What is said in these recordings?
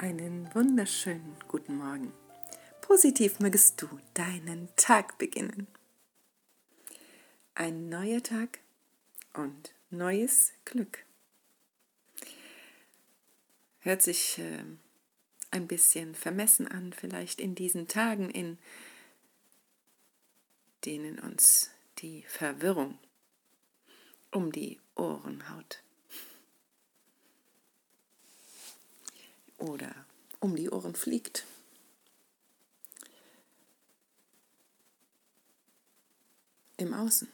Einen wunderschönen guten Morgen. Positiv mögest du deinen Tag beginnen. Ein neuer Tag und neues Glück. Hört sich äh, ein bisschen vermessen an, vielleicht in diesen Tagen, in denen uns die Verwirrung um die Ohren haut. Oder um die Ohren fliegt. Im Außen.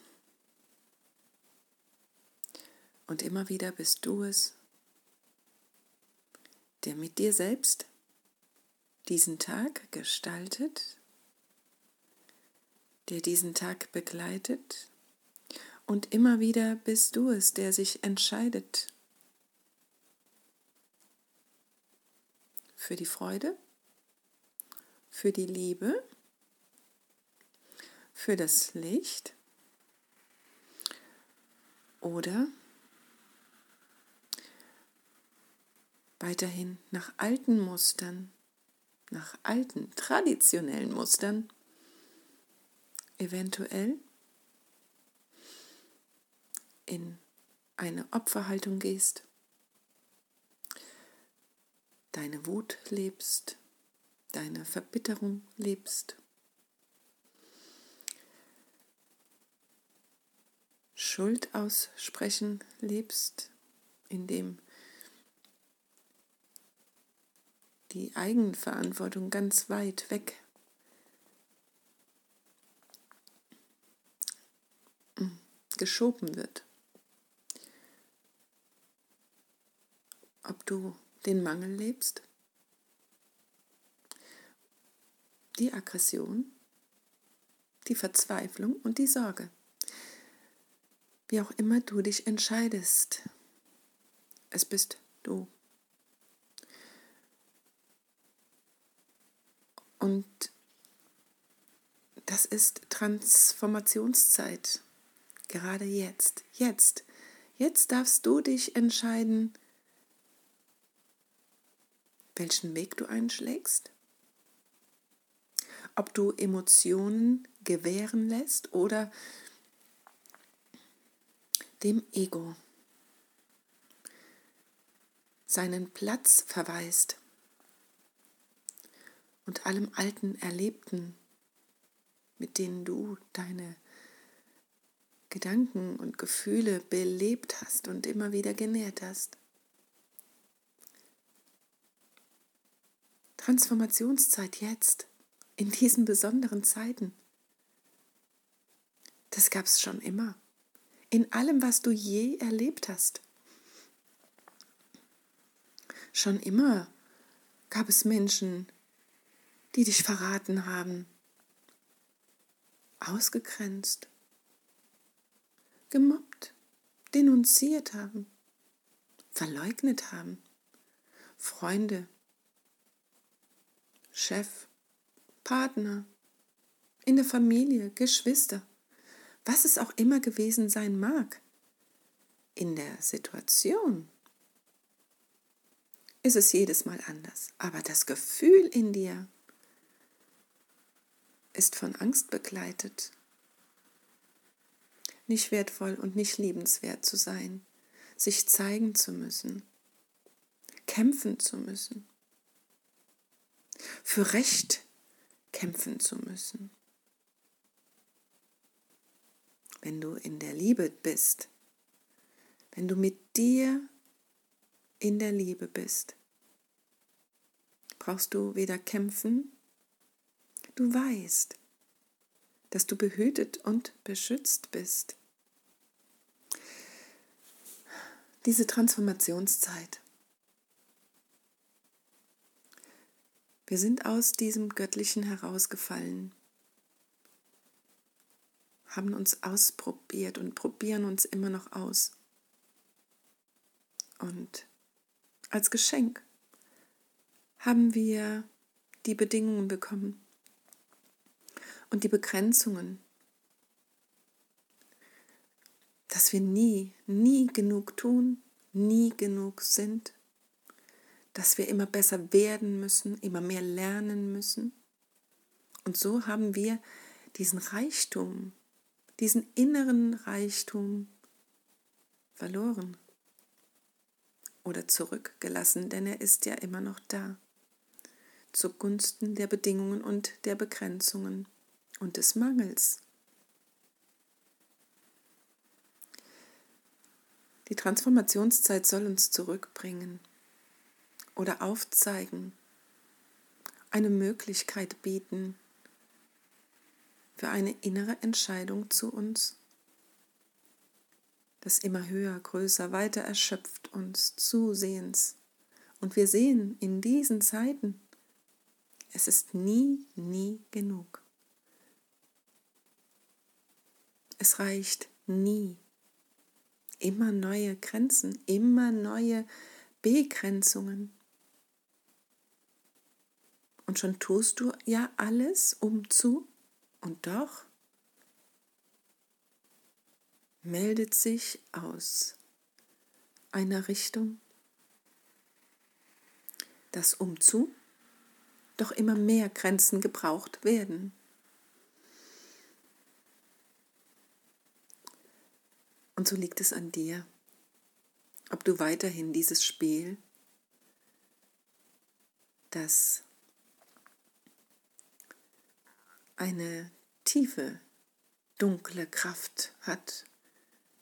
Und immer wieder bist du es, der mit dir selbst diesen Tag gestaltet, der diesen Tag begleitet und immer wieder bist du es, der sich entscheidet für die Freude, für die Liebe, für das Licht oder weiterhin nach alten Mustern, nach alten traditionellen Mustern, eventuell in eine Opferhaltung gehst, deine Wut lebst, deine Verbitterung lebst, Schuld aussprechen lebst, indem die Eigenverantwortung ganz weit weg geschoben wird. ob du den Mangel lebst, die Aggression, die Verzweiflung und die Sorge. Wie auch immer du dich entscheidest, es bist du. Und das ist Transformationszeit, gerade jetzt, jetzt. Jetzt darfst du dich entscheiden, welchen Weg du einschlägst, ob du Emotionen gewähren lässt oder dem Ego seinen Platz verweist und allem alten Erlebten, mit denen du deine Gedanken und Gefühle belebt hast und immer wieder genährt hast. Transformationszeit jetzt, in diesen besonderen Zeiten. Das gab es schon immer. In allem, was du je erlebt hast. Schon immer gab es Menschen, die dich verraten haben, ausgegrenzt, gemobbt, denunziert haben, verleugnet haben, Freunde, Chef, Partner, in der Familie, Geschwister, was es auch immer gewesen sein mag. In der Situation ist es jedes Mal anders, aber das Gefühl in dir ist von Angst begleitet, nicht wertvoll und nicht liebenswert zu sein, sich zeigen zu müssen, kämpfen zu müssen für Recht kämpfen zu müssen. Wenn du in der Liebe bist, wenn du mit dir in der Liebe bist, brauchst du weder kämpfen, du weißt, dass du behütet und beschützt bist. Diese Transformationszeit Wir sind aus diesem Göttlichen herausgefallen, haben uns ausprobiert und probieren uns immer noch aus. Und als Geschenk haben wir die Bedingungen bekommen und die Begrenzungen, dass wir nie, nie genug tun, nie genug sind, dass wir immer besser werden müssen, immer mehr lernen müssen. Und so haben wir diesen Reichtum, diesen inneren Reichtum verloren oder zurückgelassen, denn er ist ja immer noch da, zugunsten der Bedingungen und der Begrenzungen und des Mangels. Die Transformationszeit soll uns zurückbringen oder aufzeigen, eine Möglichkeit bieten für eine innere Entscheidung zu uns. Das immer höher, größer, weiter erschöpft uns zusehends. Und wir sehen in diesen Zeiten, es ist nie, nie genug. Es reicht nie immer neue Grenzen, immer neue Begrenzungen. Und schon tust du ja alles, um zu, und doch meldet sich aus einer Richtung das umzu doch immer mehr Grenzen gebraucht werden. Und so liegt es an dir, ob du weiterhin dieses Spiel, das eine tiefe, dunkle Kraft hat,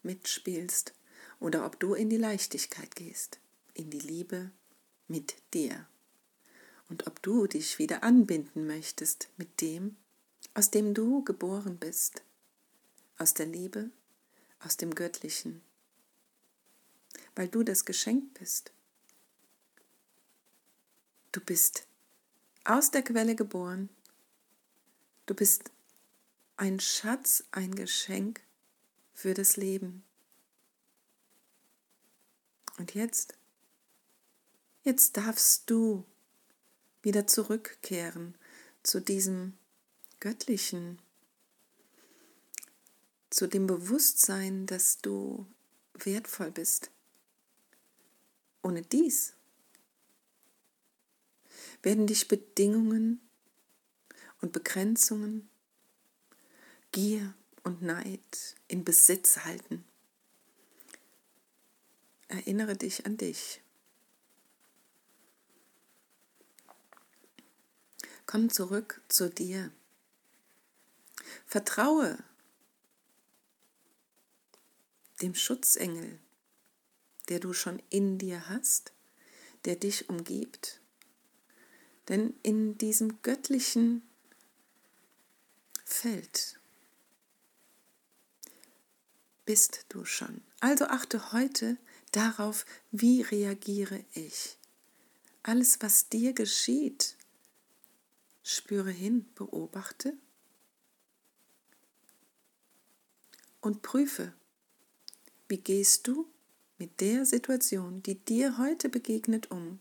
mitspielst oder ob du in die Leichtigkeit gehst, in die Liebe mit dir. Und ob du dich wieder anbinden möchtest mit dem, aus dem du geboren bist, aus der Liebe aus dem Göttlichen, weil du das Geschenk bist. Du bist aus der Quelle geboren. Du bist ein Schatz, ein Geschenk für das Leben. Und jetzt, jetzt darfst du wieder zurückkehren zu diesem Göttlichen, zu dem Bewusstsein, dass du wertvoll bist. Ohne dies werden dich Bedingungen und Begrenzungen, Gier und Neid in Besitz halten. Erinnere dich an dich. Komm zurück zu dir. Vertraue dem Schutzengel, der du schon in dir hast, der dich umgibt. Denn in diesem göttlichen Feld bist du schon. Also achte heute darauf, wie reagiere ich. Alles, was dir geschieht, spüre hin, beobachte und prüfe, wie gehst du mit der Situation, die dir heute begegnet, um?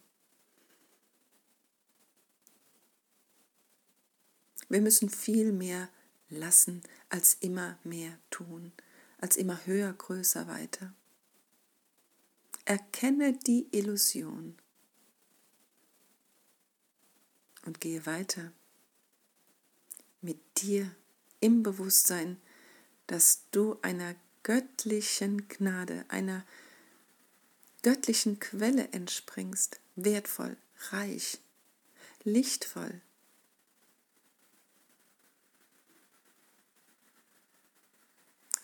Wir müssen viel mehr lassen, als immer mehr tun, als immer höher, größer, weiter. Erkenne die Illusion und gehe weiter mit dir im Bewusstsein, dass du einer göttlichen Gnade, einer göttlichen Quelle entspringst, wertvoll, reich, lichtvoll.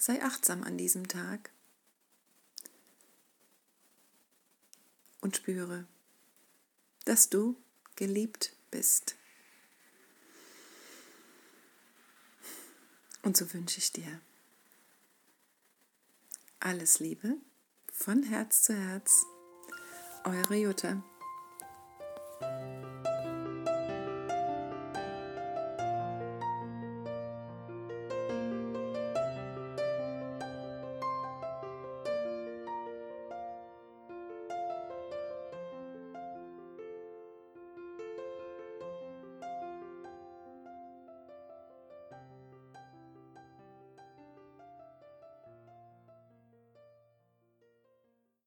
Sei achtsam an diesem Tag und spüre, dass du geliebt bist. Und so wünsche ich dir alles Liebe von Herz zu Herz, eure Jutta.